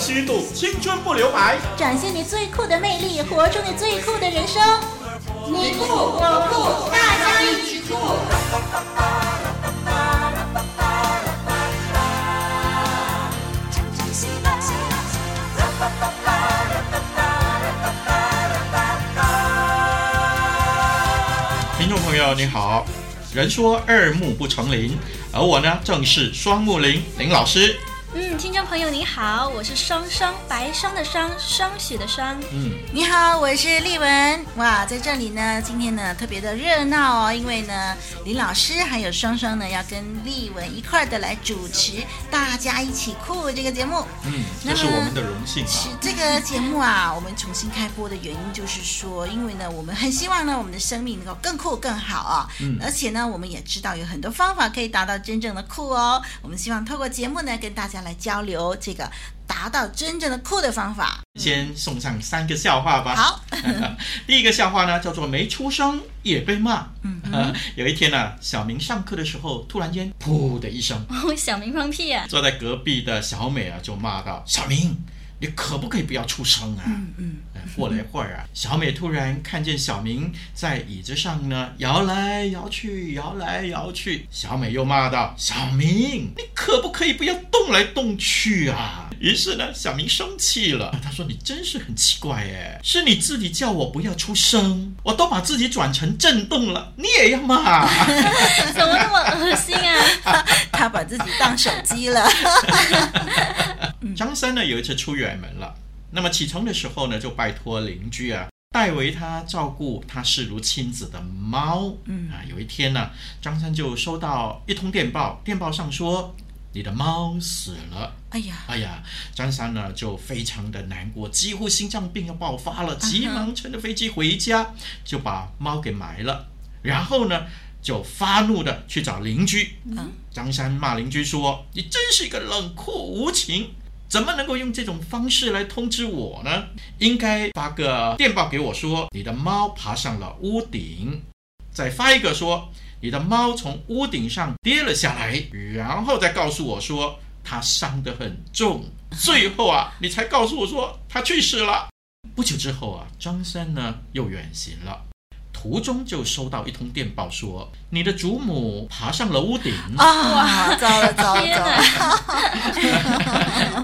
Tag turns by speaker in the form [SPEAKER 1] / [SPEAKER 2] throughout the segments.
[SPEAKER 1] 虚度，青春不留白，
[SPEAKER 2] 展现你最酷的魅力，活出你最酷的人生。你酷我酷，大家一起酷！
[SPEAKER 1] 听众朋友，你好。人说二木不成林，而我呢，正是双木林林老师。
[SPEAKER 3] 嗯，听众朋友你好，我是双双，白霜的霜，霜雪的霜。
[SPEAKER 2] 嗯，你好，我是丽文。哇，在这里呢，今天呢特别的热闹哦，因为呢，林老师还有双双呢要跟丽文一块的来主持，大家一起酷这个节目。
[SPEAKER 1] 嗯，那是我们的荣幸啊。
[SPEAKER 2] 是这个节目啊，我们重新开播的原因就是说，因为呢，我们很希望呢，我们的生命能够更酷更好啊。嗯，而且呢，我们也知道有很多方法可以达到真正的酷哦。我们希望透过节目呢，跟大家。来交流这个达到真正的酷的方法。
[SPEAKER 1] 先送上三个笑话吧。
[SPEAKER 2] 好，
[SPEAKER 1] 第一个笑话呢，叫做没出声也被骂。嗯，嗯，有一天呢，啊，小明上课的时候，突然间噗的一声，
[SPEAKER 3] 哦，小明放屁啊！
[SPEAKER 1] 坐在隔壁的小美啊，就骂道：“小明。”你可不可以不要出声啊？嗯嗯。过了一会儿啊，小美突然看见小明在椅子上呢摇来摇去，摇来摇去。小美又骂道：“小明，你可不可以不要动来动去啊？”于是呢，小明生气了，他说：“你真是很奇怪哎，是你自己叫我不要出声，我都把自己转成震动了，你也要骂？
[SPEAKER 3] 怎么那么恶心啊？
[SPEAKER 2] 他把自己当手机了。”
[SPEAKER 1] 张三呢，有一次出远门了，那么启程的时候呢，就拜托邻居啊代为他照顾他视如亲子的猫。嗯啊，有一天呢，张三就收到一通电报，电报上说你的猫死了。
[SPEAKER 2] 哎呀，
[SPEAKER 1] 哎呀，张三呢就非常的难过，几乎心脏病要爆发了，急忙乘着飞机回家，就把猫给埋了，然后呢就发怒的去找邻居。嗯，张三骂邻居说：“你真是一个冷酷无情。”怎么能够用这种方式来通知我呢？应该发个电报给我说，你的猫爬上了屋顶，再发一个说你的猫从屋顶上跌了下来，然后再告诉我说它伤得很重，最后啊，你才告诉我说它去世了。不久之后啊，张三呢又远行了。途中就收到一通电报，说你的祖母爬上了屋顶
[SPEAKER 2] 啊！糟了糟了糟了！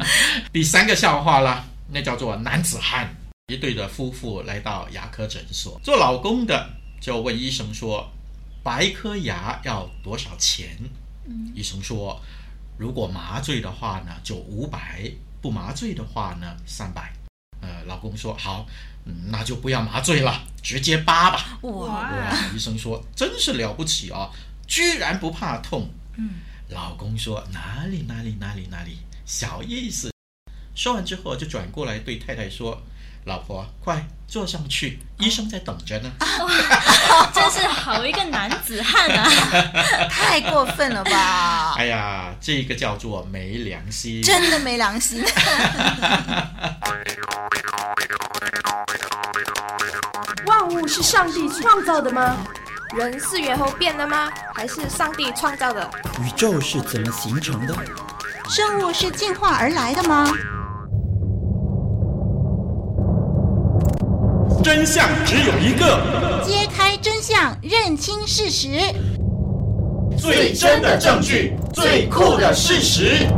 [SPEAKER 1] 第三个笑话啦，那叫做男子汉。一对的夫妇来到牙科诊所，做老公的就问医生说：“拔一颗牙要多少钱？”嗯，医生说：“如果麻醉的话呢，就五百；不麻醉的话呢，三百。”呃，老公说：“好。”那就不要麻醉了，直接扒吧。哇，哇！医生说真是了不起啊，居然不怕痛。嗯，老公说哪里哪里哪里哪里，小意思。说完之后就转过来对太太说：“老婆，快坐上去，医生在等着呢。”
[SPEAKER 3] 真是好一个男子汉啊！
[SPEAKER 2] 太过分了吧？
[SPEAKER 1] 哎呀，这个叫做没良心，
[SPEAKER 2] 真的没良心。
[SPEAKER 4] 万物是上帝创造的吗？人是猿猴变的吗？还是上帝创造的？
[SPEAKER 5] 宇宙是怎么形成的？
[SPEAKER 2] 生物是进化而来的吗？
[SPEAKER 1] 真相只有一个，
[SPEAKER 2] 揭开真相，认清事实，
[SPEAKER 1] 最真的证据，最酷的事实。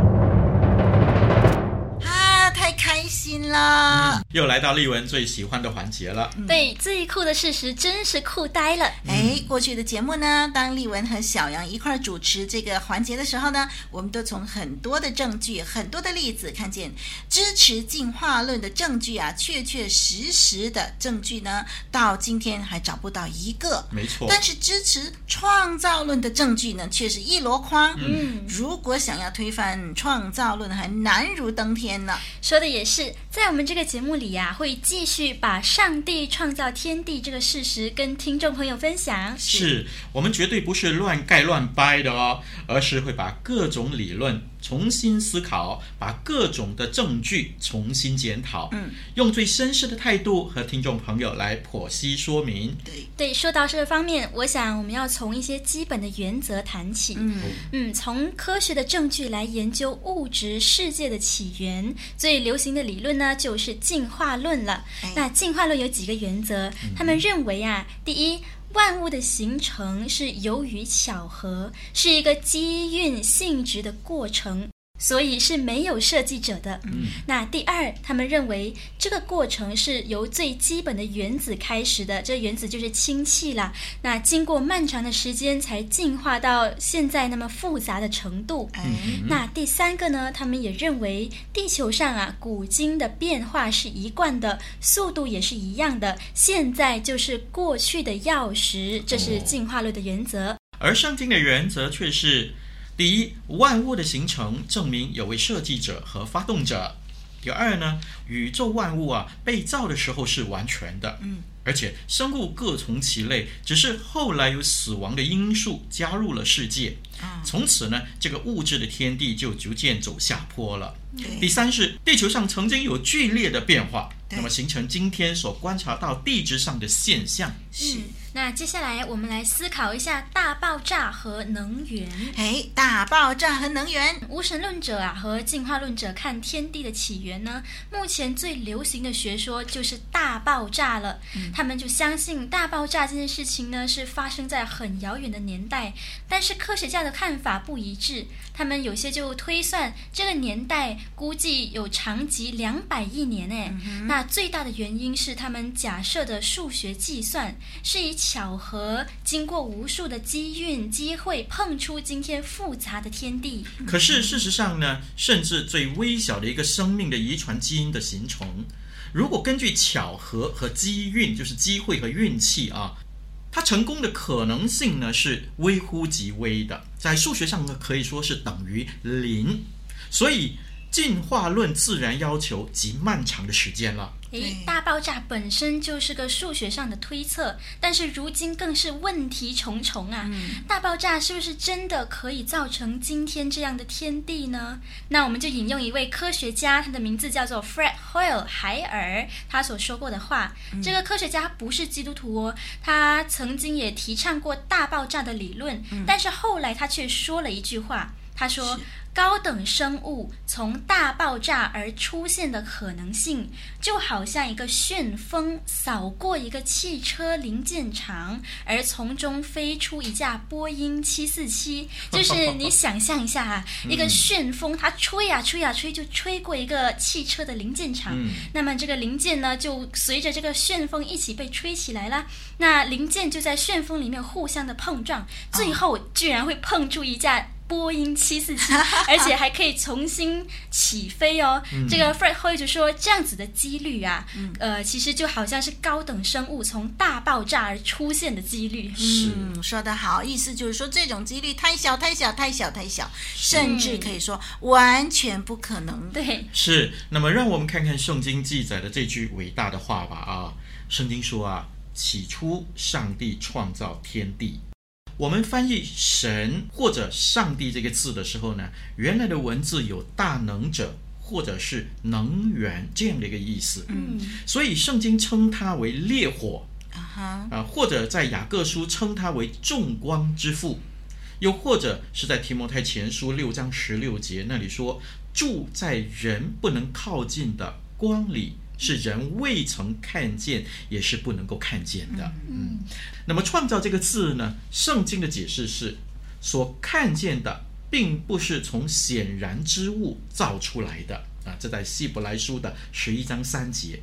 [SPEAKER 2] 啦、嗯，
[SPEAKER 1] 又来到丽文最喜欢的环节了。
[SPEAKER 3] 对，最酷的事实真是酷呆了。
[SPEAKER 2] 哎，过去的节目呢，当丽文和小杨一块主持这个环节的时候呢，我们都从很多的证据、很多的例子，看见支持进化论的证据啊，确确实实的证据呢，到今天还找不到一个。
[SPEAKER 1] 没错。
[SPEAKER 2] 但是支持创造论的证据呢，却是一箩筐。嗯，如果想要推翻创造论，还难如登天呢。
[SPEAKER 3] 说的也是。在我们这个节目里呀、啊，会继续把上帝创造天地这个事实跟听众朋友分享。
[SPEAKER 1] 是我们绝对不是乱盖乱掰的哦，而是会把各种理论重新思考，把各种的证据重新检讨，嗯，用最绅士的态度和听众朋友来剖析说明。
[SPEAKER 2] 对
[SPEAKER 3] 对，说到这个方面，我想我们要从一些基本的原则谈起。嗯嗯，从科学的证据来研究物质世界的起源，最流行的理论呢就是进化论了。哎、那进化论有几个原则？他们认为啊，第一。万物的形成是由于巧合，是一个机运性质的过程。所以是没有设计者的。嗯，那第二，他们认为这个过程是由最基本的原子开始的，这原子就是氢气啦。那经过漫长的时间才进化到现在那么复杂的程度。嗯，那第三个呢，他们也认为地球上啊，古今的变化是一贯的，速度也是一样的。现在就是过去的钥匙，这是进化论的原则。
[SPEAKER 1] 而圣经的原则却是。第一，万物的形成证明有位设计者和发动者。第二呢，宇宙万物啊被造的时候是完全的，嗯，而且生物各从其类，只是后来有死亡的因素加入了世界，嗯，从此呢，这个物质的天地就逐渐走下坡了。第三是地球上曾经有剧烈的变化，那么形成今天所观察到地质上的现象。
[SPEAKER 3] 是。那接下来我们来思考一下大爆炸和能源。
[SPEAKER 2] 哎，大爆炸和能源，
[SPEAKER 3] 无神论者啊和进化论者看天地的起源呢，目前最流行的学说就是大爆炸了。嗯，他们就相信大爆炸这件事情呢是发生在很遥远的年代，但是科学家的看法不一致。他们有些就推算这个年代估计有长及两百亿年哎，嗯，那最大的原因是他们假设的数学计算是以巧合经过无数的机运机会碰出今天复杂的天地。
[SPEAKER 1] 可是事实上呢，甚至最微小的一个生命的遗传基因的形成，如果根据巧合和机运，就是机会和运气啊。它成功的可能性呢是微乎其微的，在数学上呢可以说是等于零，所以进化论自然要求极漫长的时间了。
[SPEAKER 3] 诶，大爆炸本身就是个数学上的推测，但是如今更是问题重重啊！嗯、大爆炸是不是真的可以造成今天这样的天地呢？那我们就引用一位科学家，他的名字叫做 Fred Hoyle 海尔，他所说过的话。嗯、这个科学家不是基督徒哦，他曾经也提倡过大爆炸的理论，嗯、但是后来他却说了一句话，他说。高等生物从大爆炸而出现的可能性，就好像一个旋风扫过一个汽车零件厂，而从中飞出一架波音七四七。就是你 想象一下啊，一个旋风它吹呀吹呀吹，就吹过一个汽车的零件厂。那么这个零件呢，就随着这个旋风一起被吹起来了。那零件就在旋风里面互相的碰撞，最后居然会碰出一架。波音七四七，而且还可以重新起飞哦。嗯、这个 Fred Hoyle 就说，这样子的几率啊，嗯、呃，其实就好像是高等生物从大爆炸而出现的几率。
[SPEAKER 2] 嗯，说得好，意思就是说这种几率太小太小太小太小，甚至可以说完全不可能。
[SPEAKER 3] 对，
[SPEAKER 1] 是。那么让我们看看圣经记载的这句伟大的话吧。啊，圣经说啊，起初上帝创造天地。我们翻译“神”或者“上帝”这个字的时候呢，原来的文字有“大能者”或者是“能源”这样的一个意思。嗯，所以圣经称它为烈火啊，啊，或者在雅各书称它为众光之父，又或者是在提摩太前书六章十六节那里说，住在人不能靠近的光里。是人未曾看见，也是不能够看见的。嗯，那么“创造”这个字呢？圣经的解释是：所看见的，并不是从显然之物造出来的啊。这在希伯来书的十一章三节。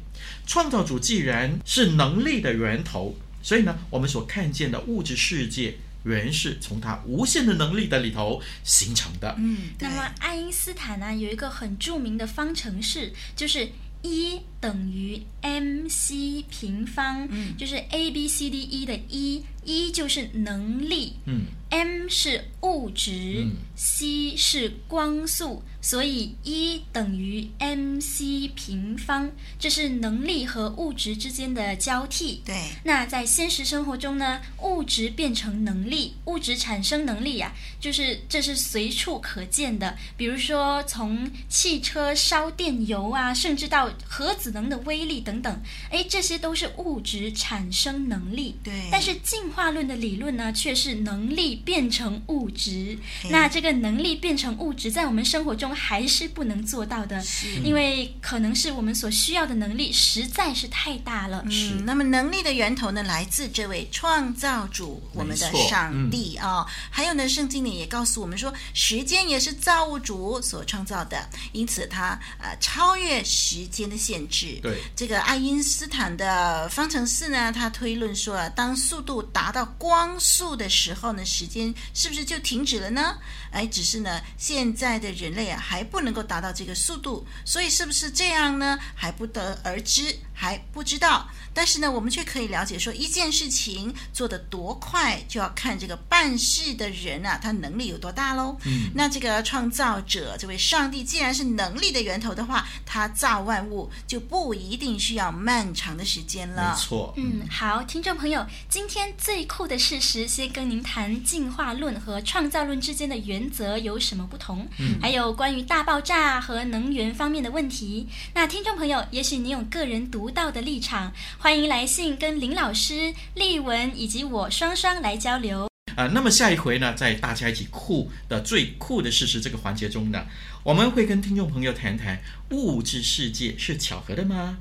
[SPEAKER 1] 创造主既然是能力的源头，所以呢，我们所看见的物质世界，原是从他无限的能力的里头形成的。嗯，
[SPEAKER 3] 那么爱因斯坦呢，有一个很著名的方程式，就是一。等于 mc 平方，嗯，就是 a b c d e 的 e，e 就是能力，
[SPEAKER 1] 嗯
[SPEAKER 3] ，m 是物质，
[SPEAKER 1] 嗯
[SPEAKER 3] ，c 是光速。所以，E 等于 mc 平方，这是能力和物质之间的交替。
[SPEAKER 2] 对。
[SPEAKER 3] 那在现实生活中呢，物质变成能力，物质产生能力呀、啊，就是这是随处可见的。比如说，从汽车烧电油啊，甚至到核子能的威力等等，哎，这些都是物质产生能力。
[SPEAKER 2] 对。
[SPEAKER 3] 但是进化论的理论呢，却是能力变成物质。那这个能力变成物质，在我们生活中。还是不能做到的，因为可能是我们所需要的能力实在是太大了。
[SPEAKER 2] 嗯，那么能力的源头呢，来自这位创造主，我们的上帝啊、哦。还有呢，圣经里也告诉我们说，时间也是造物主所创造的，因此它呃超越时间的限制。
[SPEAKER 1] 对，
[SPEAKER 2] 这个爱因斯坦的方程式呢，他推论说啊，当速度达到光速的时候呢，时间是不是就停止了呢？哎，只是呢，现在的人类啊，还不能够达到这个速度，所以是不是这样呢？还不得而知。还不知道，但是呢，我们却可以了解说，一件事情做得多快，就要看这个办事的人啊，他能力有多大喽。
[SPEAKER 1] 嗯，
[SPEAKER 2] 那这个创造者，这位上帝，既然是能力的源头的话，他造万物就不一定需要漫长的时间了。
[SPEAKER 1] 没错。
[SPEAKER 3] 嗯，好，听众朋友，今天最酷的事实，先跟您谈进化论和创造论之间的原则有什么不同，
[SPEAKER 1] 嗯，
[SPEAKER 3] 还有关于大爆炸和能源方面的问题。那听众朋友，也许你有个人独。独到的立场，欢迎来信跟林老师、丽文以及我双双来交流。
[SPEAKER 1] 啊、呃，那么下一回呢，在大家一起酷的最酷的事实这个环节中呢，我们会跟听众朋友谈谈物质世界是巧合的吗？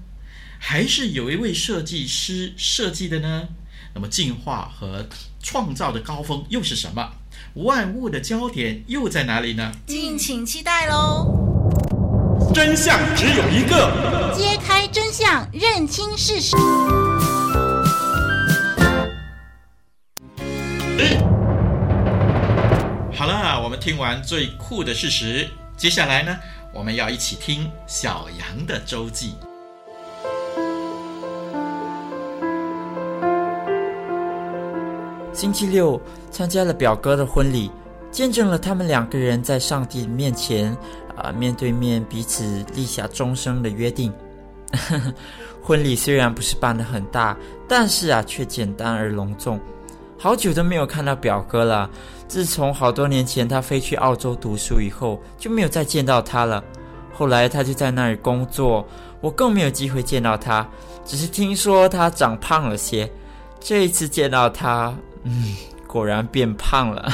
[SPEAKER 1] 还是有一位设计师设计的呢？那么进化和创造的高峰又是什么？万物的焦点又在哪里呢？
[SPEAKER 2] 敬请期待喽！
[SPEAKER 1] 真相只有一个，
[SPEAKER 2] 揭开真相，认清事实。
[SPEAKER 1] 好了，我们听完最酷的事实，接下来呢，我们要一起听小羊的周记。
[SPEAKER 5] 星期六参加了表哥的婚礼，见证了他们两个人在上帝面前。啊，面对面彼此立下终生的约定。婚礼虽然不是办得很大，但是啊，却简单而隆重。好久都没有看到表哥了。自从好多年前他飞去澳洲读书以后，就没有再见到他了。后来他就在那儿工作，我更没有机会见到他。只是听说他长胖了些。这一次见到他，嗯，果然变胖了。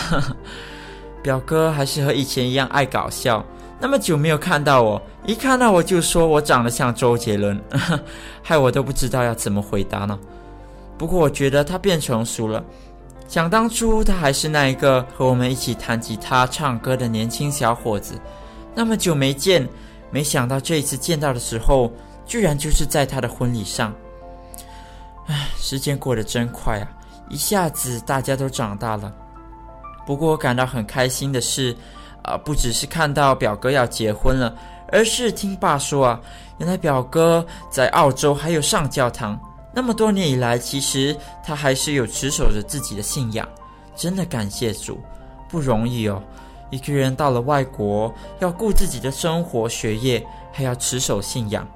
[SPEAKER 5] 表哥还是和以前一样爱搞笑。那么久没有看到我，一看到我就说我长得像周杰伦，害我都不知道要怎么回答呢。不过我觉得他变成熟了，想当初他还是那一个和我们一起弹吉他、唱歌的年轻小伙子。那么久没见，没想到这一次见到的时候，居然就是在他的婚礼上。唉，时间过得真快啊，一下子大家都长大了。不过我感到很开心的是。啊，不只是看到表哥要结婚了，而是听爸说啊，原来表哥在澳洲还有上教堂。那么多年以来，其实他还是有持守着自己的信仰。真的感谢主，不容易哦。一个人到了外国，要顾自己的生活、学业，还要持守信仰。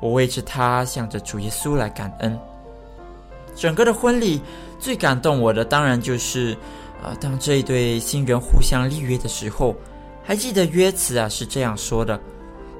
[SPEAKER 5] 我为着他向着主耶稣来感恩。整个的婚礼最感动我的，当然就是。啊，当这一对新人互相立约的时候，还记得约词啊是这样说的：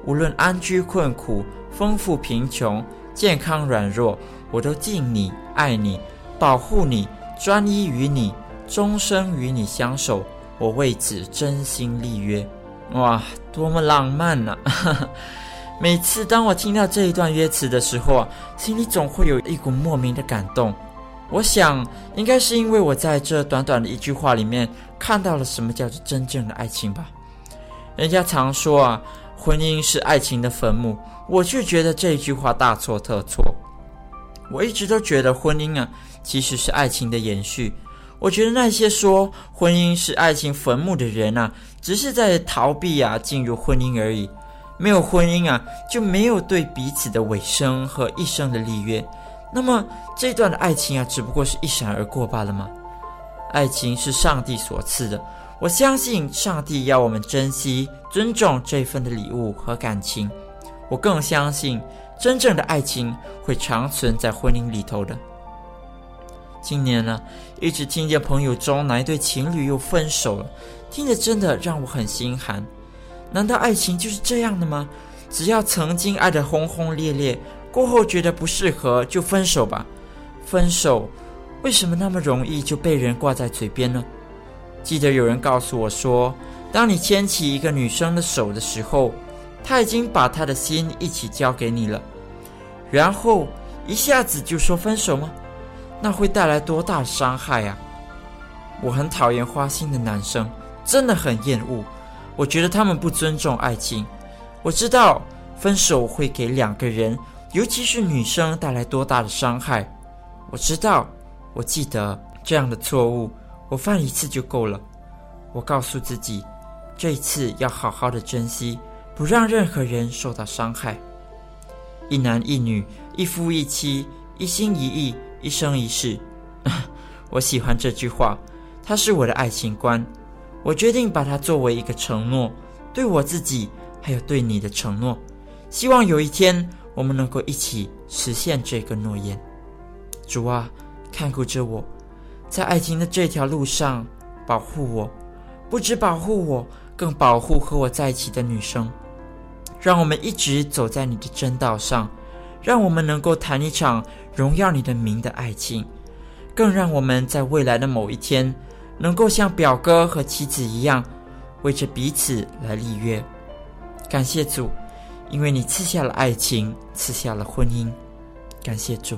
[SPEAKER 5] 无论安居困苦、丰富贫穷、健康软弱，我都敬你、爱你、保护你、专一于你，终生与你相守。我为此真心立约。哇，多么浪漫呐、啊！每次当我听到这一段约词的时候啊，心里总会有一股莫名的感动。我想，应该是因为我在这短短的一句话里面看到了什么叫做真正的爱情吧。人家常说啊，婚姻是爱情的坟墓，我却觉得这一句话大错特错。我一直都觉得婚姻啊，其实是爱情的延续。我觉得那些说婚姻是爱情坟墓的人啊，只是在逃避啊进入婚姻而已。没有婚姻啊，就没有对彼此的委身和一生的立约。那么这段的爱情啊，只不过是一闪而过罢了吗？爱情是上帝所赐的，我相信上帝要我们珍惜、尊重这份的礼物和感情。我更相信，真正的爱情会长存在婚姻里头的。今年呢，一直听见朋友中哪一对情侣又分手了，听着真的让我很心寒。难道爱情就是这样的吗？只要曾经爱得轰轰烈烈，过后觉得不适合就分手吧？分手为什么那么容易就被人挂在嘴边呢？记得有人告诉我说，当你牵起一个女生的手的时候，她已经把她的心一起交给你了，然后一下子就说分手吗？那会带来多大的伤害啊！我很讨厌花心的男生，真的很厌恶。我觉得他们不尊重爱情。我知道分手会给两个人，尤其是女生带来多大的伤害。我知道，我记得这样的错误，我犯一次就够了。我告诉自己，这一次要好好的珍惜，不让任何人受到伤害。一男一女，一夫一妻，一心一意，一生一世。我喜欢这句话，它是我的爱情观。我决定把它作为一个承诺，对我自己，还有对你的承诺。希望有一天我们能够一起实现这个诺言。主啊，看顾着我，在爱情的这条路上保护我，不止保护我，更保护和我在一起的女生。让我们一直走在你的真道上，让我们能够谈一场荣耀你的名的爱情，更让我们在未来的某一天。能够像表哥和妻子一样，为着彼此来立约。感谢主，因为你赐下了爱情，赐下了婚姻。感谢主。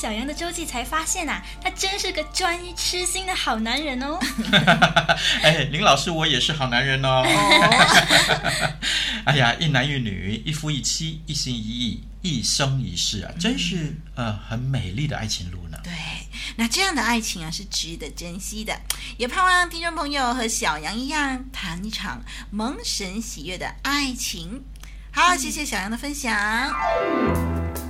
[SPEAKER 3] 小杨的周记，才发现啊，他真是个专一痴心的好男人哦。
[SPEAKER 1] 哎，林老师，我也是好男人哦。哎呀，一男一女，一夫一妻，一心一意，一生一世啊，真是呃很美丽的爱情路呢。
[SPEAKER 2] 对，那这样的爱情啊是值得珍惜的，也盼望听众朋友和小杨一样，谈一场蒙神喜悦的爱情。好，谢谢小杨的分享。一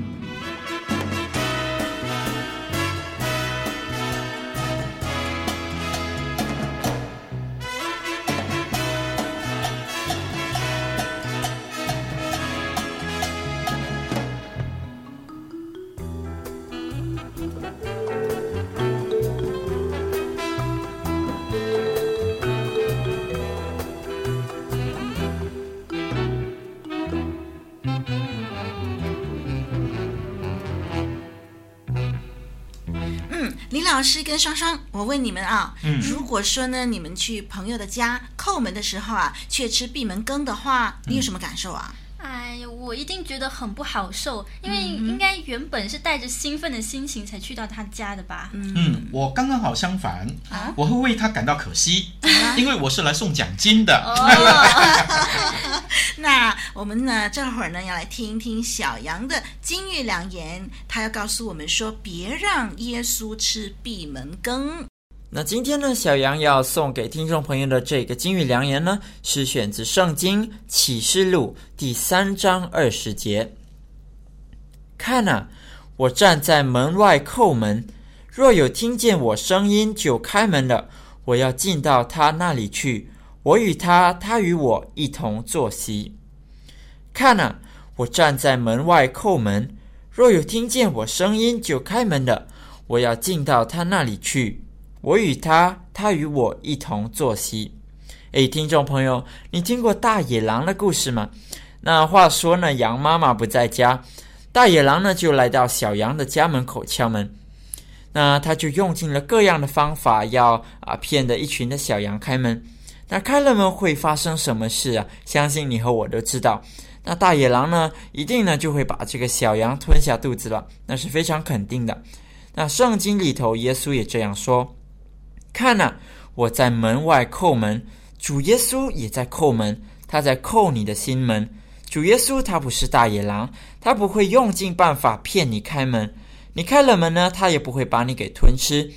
[SPEAKER 2] 老师跟双双，我问你们啊，
[SPEAKER 1] 嗯、
[SPEAKER 2] 如果说呢，你们去朋友的家叩门的时候啊，却吃闭门羹的话，你有什么感受啊？
[SPEAKER 3] 哎呀，我一定觉得很不好受，因为应该原本是带着兴奋的心情才去到他家的吧？
[SPEAKER 1] 嗯，我刚刚好相反，
[SPEAKER 2] 啊、
[SPEAKER 1] 我会为他感到可惜，啊、因为我是来送奖金的。
[SPEAKER 2] 哦、那我们呢，这会儿呢要来听一听小羊的金玉良言，他要告诉我们说，别让耶稣吃闭门羹。
[SPEAKER 5] 那今天呢，小羊要送给听众朋友的这个金玉良言呢，是选自《圣经启示录》第三章二十节。看哪，我站在门外叩门，若有听见我声音就开门了，我要进到他那里去，我与他，他与我一同坐席。看哪，我站在门外叩门，若有听见我声音就开门的，我要进到他那里去。我与他，他与我一同坐席。诶，听众朋友，你听过大野狼的故事吗？那话说呢，羊妈妈不在家，大野狼呢就来到小羊的家门口敲门。那他就用尽了各样的方法要，啊骗得一群的小羊开门。那开了门会发生什么事啊？相信你和我都知道。那大野狼呢，一定呢就会把这个小羊吞下肚子了，那是非常肯定的。那圣经里头，耶稣也这样说：“看呐，我在门外叩门，主耶稣也在叩门，他在叩你的心门。主耶稣他不是大野狼，他不会用尽办法骗你开门。你开了门呢，他也不会把你给吞吃。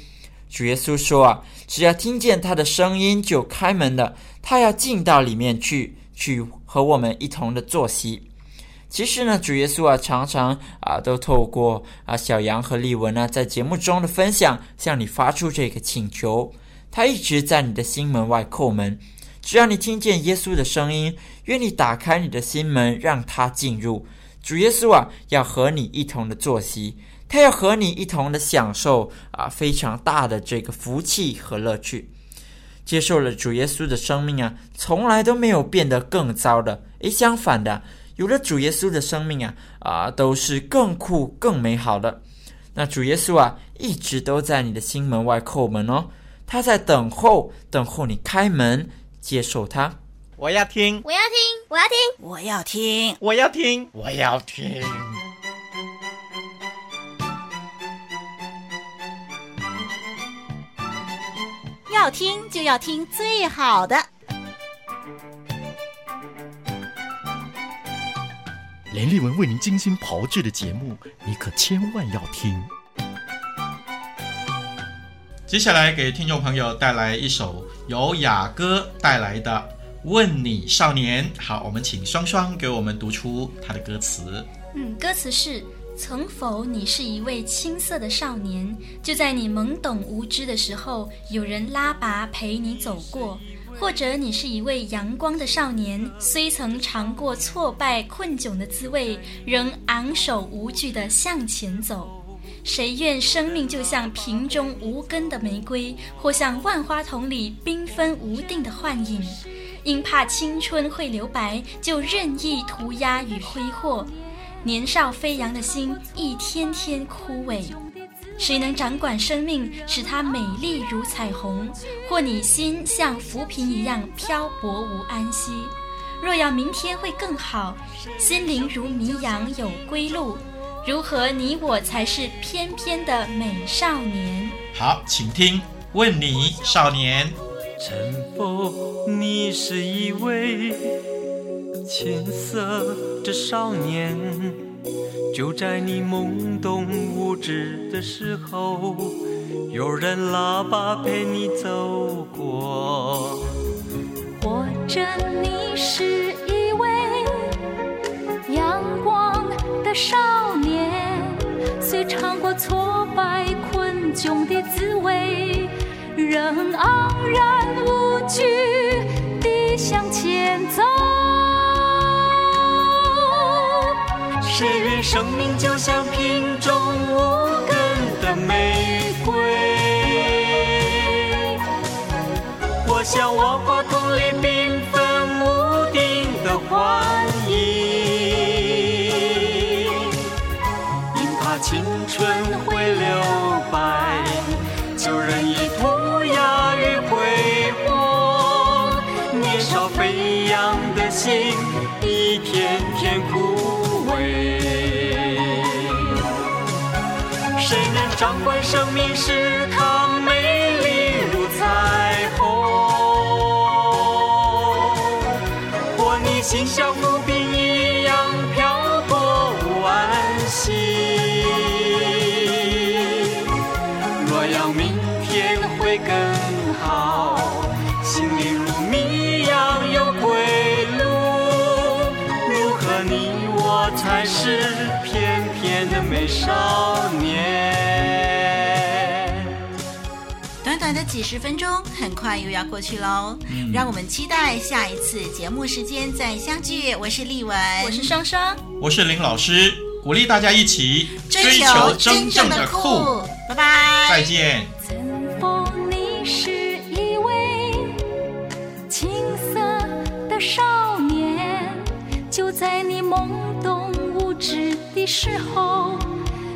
[SPEAKER 5] 主耶稣说啊，只要听见他的声音就开门的，他要进到里面去，去和我们一同的坐席。”其实呢，主耶稣啊，常常啊，都透过啊小羊和丽文呢，在节目中的分享，向你发出这个请求。他一直在你的心门外叩门，只要你听见耶稣的声音，愿你打开你的心门，让他进入。主耶稣啊，要和你一同的坐席，他要和你一同的享受啊非常大的这个福气和乐趣。接受了主耶稣的生命啊，从来都没有变得更糟的，诶，相反的。有了主耶稣的生命啊，啊，都是更酷、更美好的。那主耶稣啊，一直都在你的心门外叩门哦，他在等候，等候你开门接受他。
[SPEAKER 6] 我要听，
[SPEAKER 7] 我要听，我要听，
[SPEAKER 2] 我要听，
[SPEAKER 6] 我要听，
[SPEAKER 1] 我要听。
[SPEAKER 2] 要听就要听最好的。
[SPEAKER 8] 连丽文为您精心炮制的节目，你可千万要听。
[SPEAKER 1] 接下来给听众朋友带来一首由雅歌带来的《问你少年》。好，我们请双双给我们读出他的歌词。
[SPEAKER 3] 嗯，歌词是：曾否你是一位青涩的少年？就在你懵懂无知的时候，有人拉拔陪你走过。或者你是一位阳光的少年，虽曾尝过挫败困窘的滋味，仍昂首无惧地向前走。谁愿生命就像瓶中无根的玫瑰，或像万花筒里缤纷无定的幻影？因怕青春会留白，就任意涂鸦与挥霍。年少飞扬的心，一天天枯萎。谁能掌管生命，使它美丽如彩虹？或你心像浮萍一样漂泊无安息？若要明天会更好，心灵如迷羊有归路，如何你我才是翩翩的美少年？
[SPEAKER 1] 好，请听，问你少年，
[SPEAKER 9] 曾否你是一位青涩的少年？就在你懵懂无知的时候，有人拉拔陪你走过。
[SPEAKER 10] 或者你是一位阳光的少年，虽尝过挫败困窘的滋味，仍昂然无惧地向前走。
[SPEAKER 9] 谁愿生命就像瓶中无根的玫瑰，或像万花筒里掌管生命，使它美丽如彩虹。或你心像浮萍一样漂泊无安息。若要明天会更好，心灵如迷羊有归路。如何你我才是翩翩的美少年？
[SPEAKER 2] 几十分钟，很快又要过去喽。嗯，让我们期待下一次节目时间再相聚。我是丽文，
[SPEAKER 3] 我是双双，
[SPEAKER 1] 我是林老师，鼓励大家一起追求真正的酷。
[SPEAKER 2] 拜拜，
[SPEAKER 1] 再见。
[SPEAKER 10] 曾否你是一位青涩的少年？就在你懵懂无知的时候，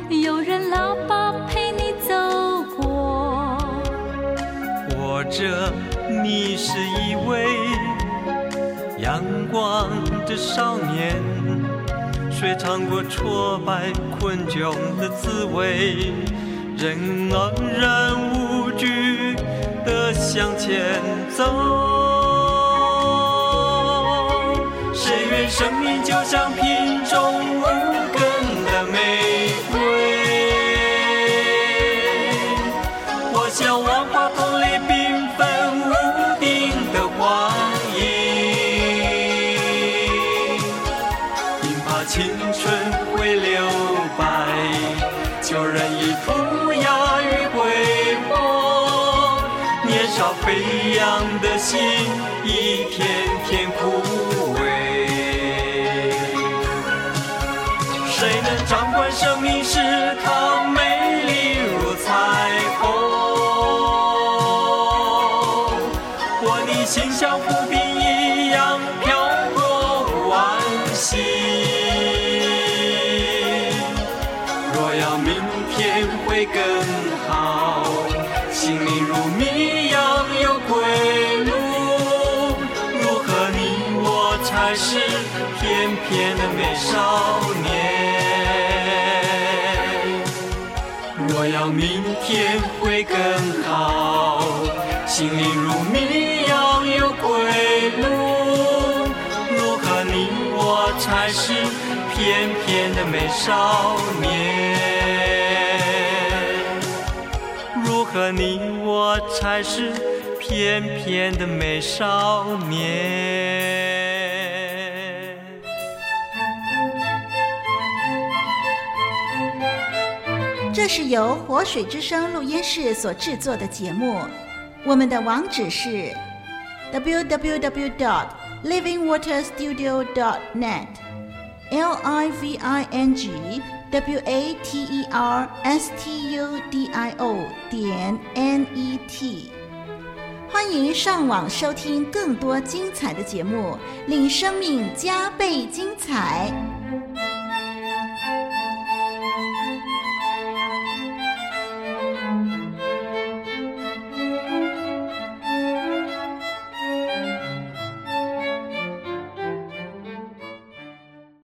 [SPEAKER 10] 有人老爸陪
[SPEAKER 9] 这你是一位阳光的少年，谁尝过挫败困窘的滋味，仍昂然无惧地向前走。谁愿生命就像瓶中飞扬的心一天天枯萎。谁能掌管生命，是它少年。如何你我才是翩翩的美少年。这是
[SPEAKER 2] 由活水之声录音室所制作的节目，我们的网址是 www.livingwaterstudio.net。livingwaterstudio 点 net 欢迎上网收听更多精彩的节目令生命加倍精彩。